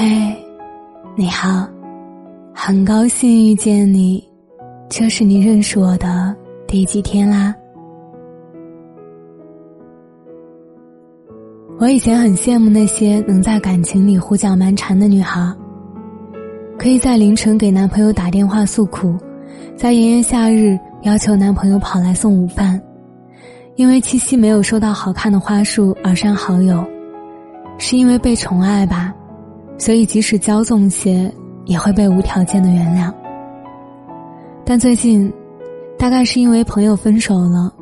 嘿，你好，很高兴遇见你，这是你认识我的第几天啦？我以前很羡慕那些能在感情里胡搅蛮缠的女孩，可以在凌晨给男朋友打电话诉苦，在炎炎夏日要求男朋友跑来送午饭，因为七夕没有收到好看的花束而删好友，是因为被宠爱吧？所以即使骄纵些，也会被无条件的原谅。但最近，大概是因为朋友分手了，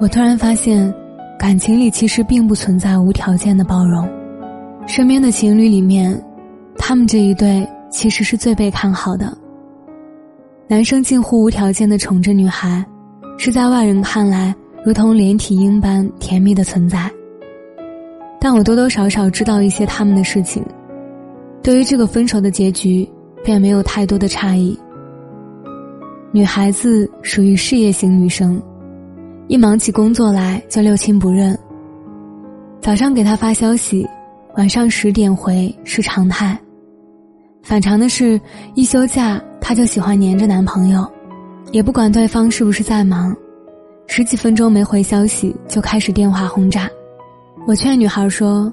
我突然发现。感情里其实并不存在无条件的包容，身边的情侣里面，他们这一对其实是最被看好的。男生近乎无条件的宠着女孩，是在外人看来如同连体婴般甜蜜的存在。但我多多少少知道一些他们的事情，对于这个分手的结局，便没有太多的诧异。女孩子属于事业型女生。一忙起工作来就六亲不认。早上给他发消息，晚上十点回是常态。反常的是，一休假他就喜欢黏着男朋友，也不管对方是不是在忙，十几分钟没回消息就开始电话轰炸。我劝女孩说：“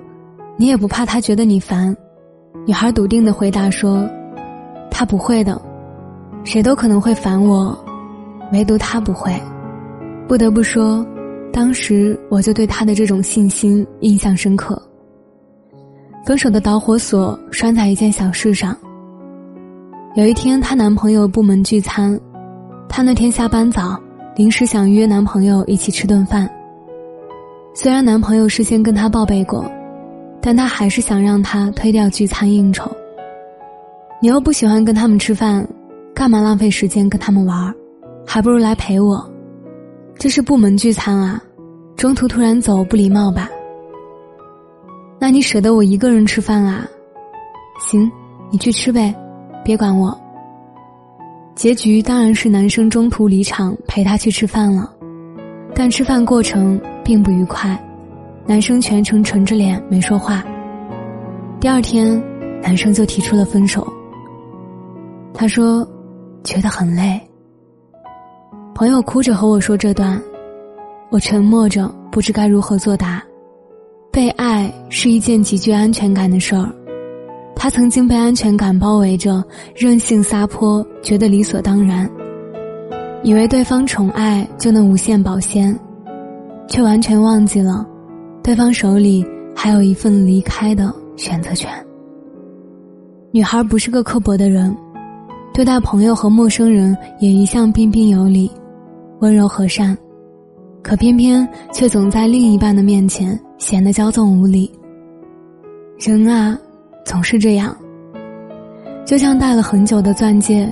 你也不怕他觉得你烦？”女孩笃定的回答说：“他不会的，谁都可能会烦我，唯独他不会。”不得不说，当时我就对她的这种信心印象深刻。分手的导火索拴在一件小事上。有一天，她男朋友部门聚餐，她那天下班早，临时想约男朋友一起吃顿饭。虽然男朋友事先跟她报备过，但他还是想让他推掉聚餐应酬。你又不喜欢跟他们吃饭，干嘛浪费时间跟他们玩还不如来陪我。这是部门聚餐啊，中途突然走不礼貌吧？那你舍得我一个人吃饭啊？行，你去吃呗，别管我。结局当然是男生中途离场陪他去吃饭了，但吃饭过程并不愉快，男生全程沉着脸没说话。第二天，男生就提出了分手。他说，觉得很累。朋友哭着和我说这段，我沉默着，不知该如何作答。被爱是一件极具安全感的事儿，他曾经被安全感包围着，任性撒泼，觉得理所当然，以为对方宠爱就能无限保鲜，却完全忘记了，对方手里还有一份离开的选择权。女孩不是个刻薄的人，对待朋友和陌生人也一向彬彬有礼。温柔和善，可偏偏却总在另一半的面前显得骄纵无礼。人啊，总是这样。就像戴了很久的钻戒，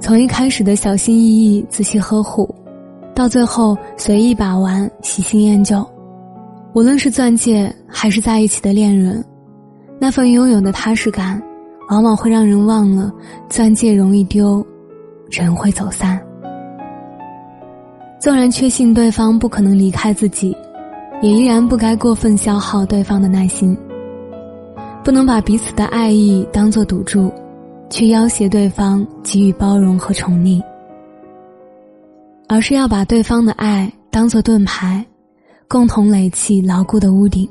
从一开始的小心翼翼、仔细呵护，到最后随意把玩、喜新厌旧。无论是钻戒还是在一起的恋人，那份拥有的踏实感，往往会让人忘了钻戒容易丢，人会走散。纵然确信对方不可能离开自己，也依然不该过分消耗对方的耐心。不能把彼此的爱意当作赌注，去要挟对方给予包容和宠溺，而是要把对方的爱当做盾牌，共同垒起牢固的屋顶，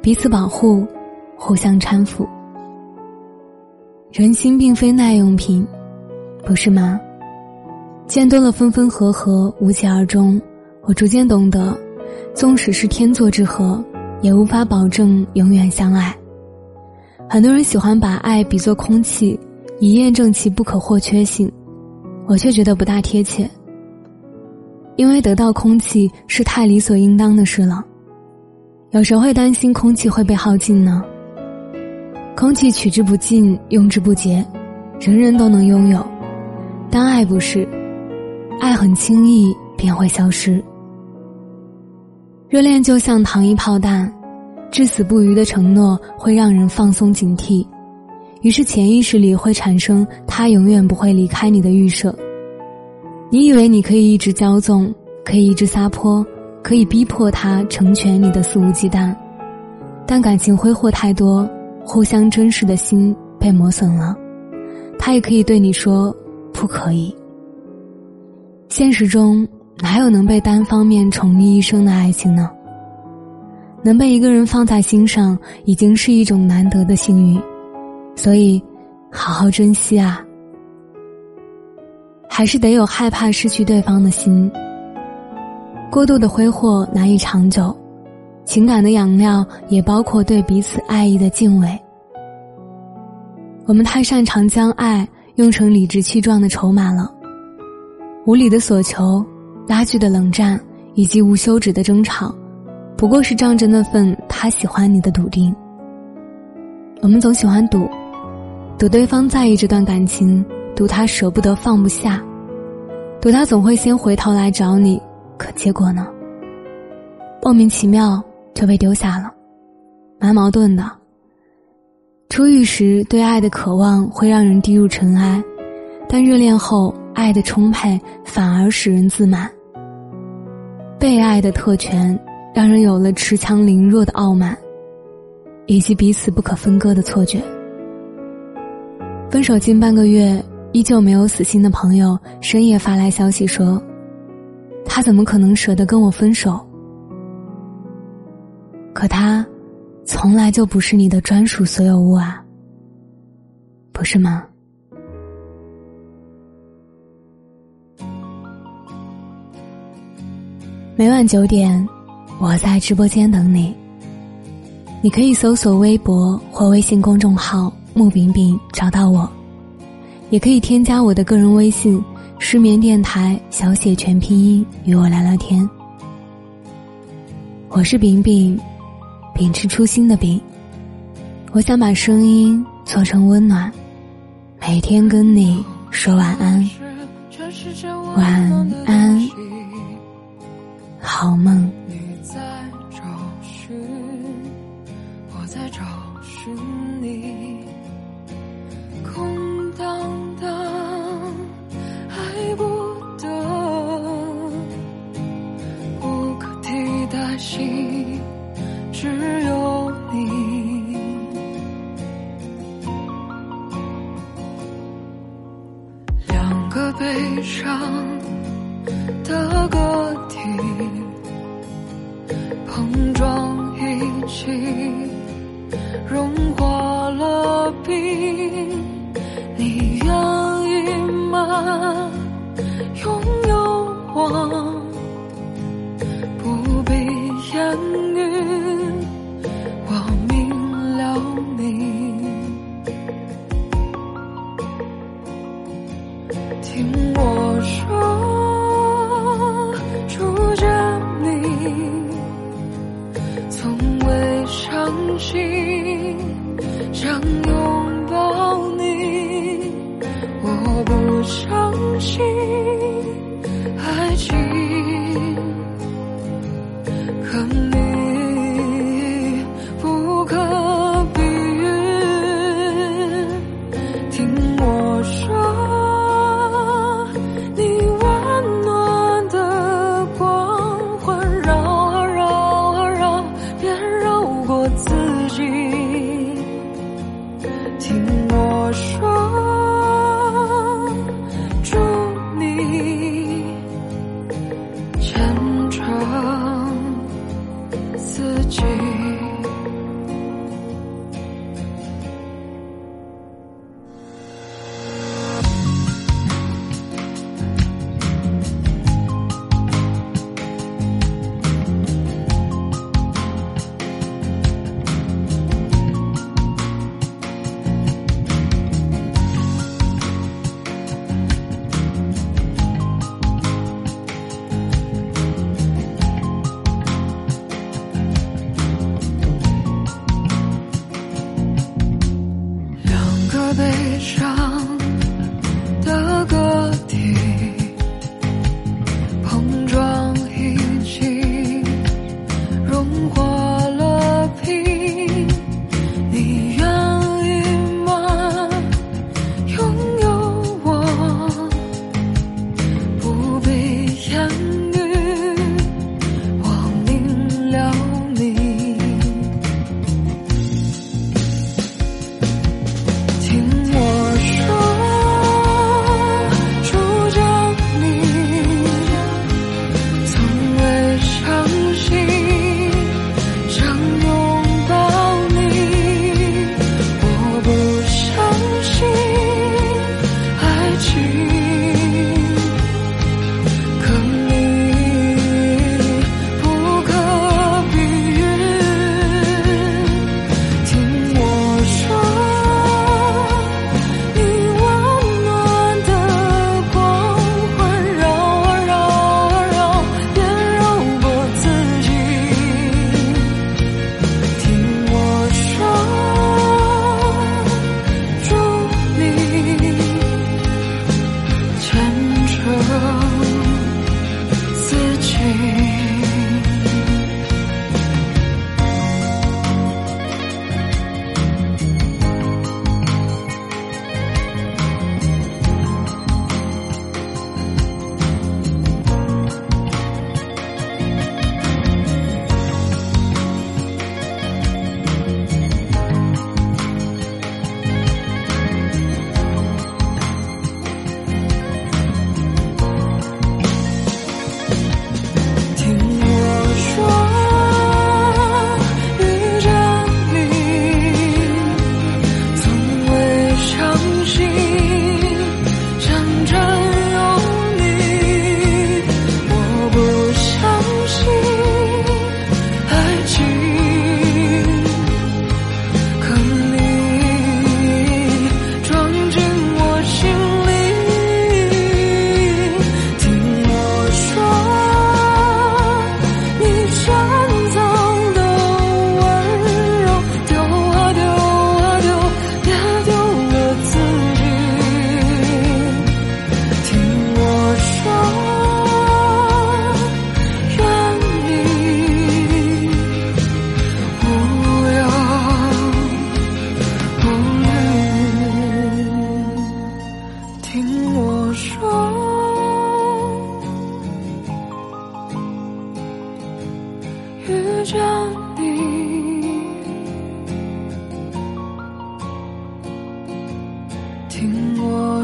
彼此保护，互相搀扶。人心并非耐用品，不是吗？见多了分分合合，无疾而终，我逐渐懂得，纵使是天作之合，也无法保证永远相爱。很多人喜欢把爱比作空气，以验证其不可或缺性，我却觉得不大贴切。因为得到空气是太理所应当的事了，有谁会担心空气会被耗尽呢？空气取之不尽，用之不竭，人人都能拥有，但爱不是。爱很轻易便会消失，热恋就像糖衣炮弹，至死不渝的承诺会让人放松警惕，于是潜意识里会产生他永远不会离开你的预设。你以为你可以一直骄纵，可以一直撒泼，可以逼迫他成全你的肆无忌惮，但感情挥霍太多，互相珍视的心被磨损了，他也可以对你说不可以。现实中哪有能被单方面宠溺一生的爱情呢？能被一个人放在心上，已经是一种难得的幸运，所以好好珍惜啊！还是得有害怕失去对方的心。过度的挥霍难以长久，情感的养料也包括对彼此爱意的敬畏。我们太擅长将爱用成理直气壮的筹码了，无理的索求、拉锯的冷战以及无休止的争吵，不过是仗着那份他喜欢你的笃定。我们总喜欢赌，赌对方在意这段感情，赌他舍不得放不下，赌他总会先回头来找你。可结果呢？莫名其妙就被丢下了，蛮矛盾的。初遇时对爱的渴望会让人低入尘埃，但热恋后爱的充沛反而使人自满。被爱的特权让人有了恃强凌弱的傲慢，以及彼此不可分割的错觉。分手近半个月依旧没有死心的朋友深夜发来消息说。他怎么可能舍得跟我分手？可他，从来就不是你的专属所有物啊，不是吗？每晚九点，我在直播间等你。你可以搜索微博或微信公众号“木饼饼”找到我，也可以添加我的个人微信。失眠电台小写全拼音，与我聊聊天。我是饼饼，秉持初心的饼。我想把声音做成温暖，每天跟你说晚安，晚安，好梦。我在找寻的个体碰撞一起，融化了冰。你愿意吗？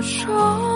说。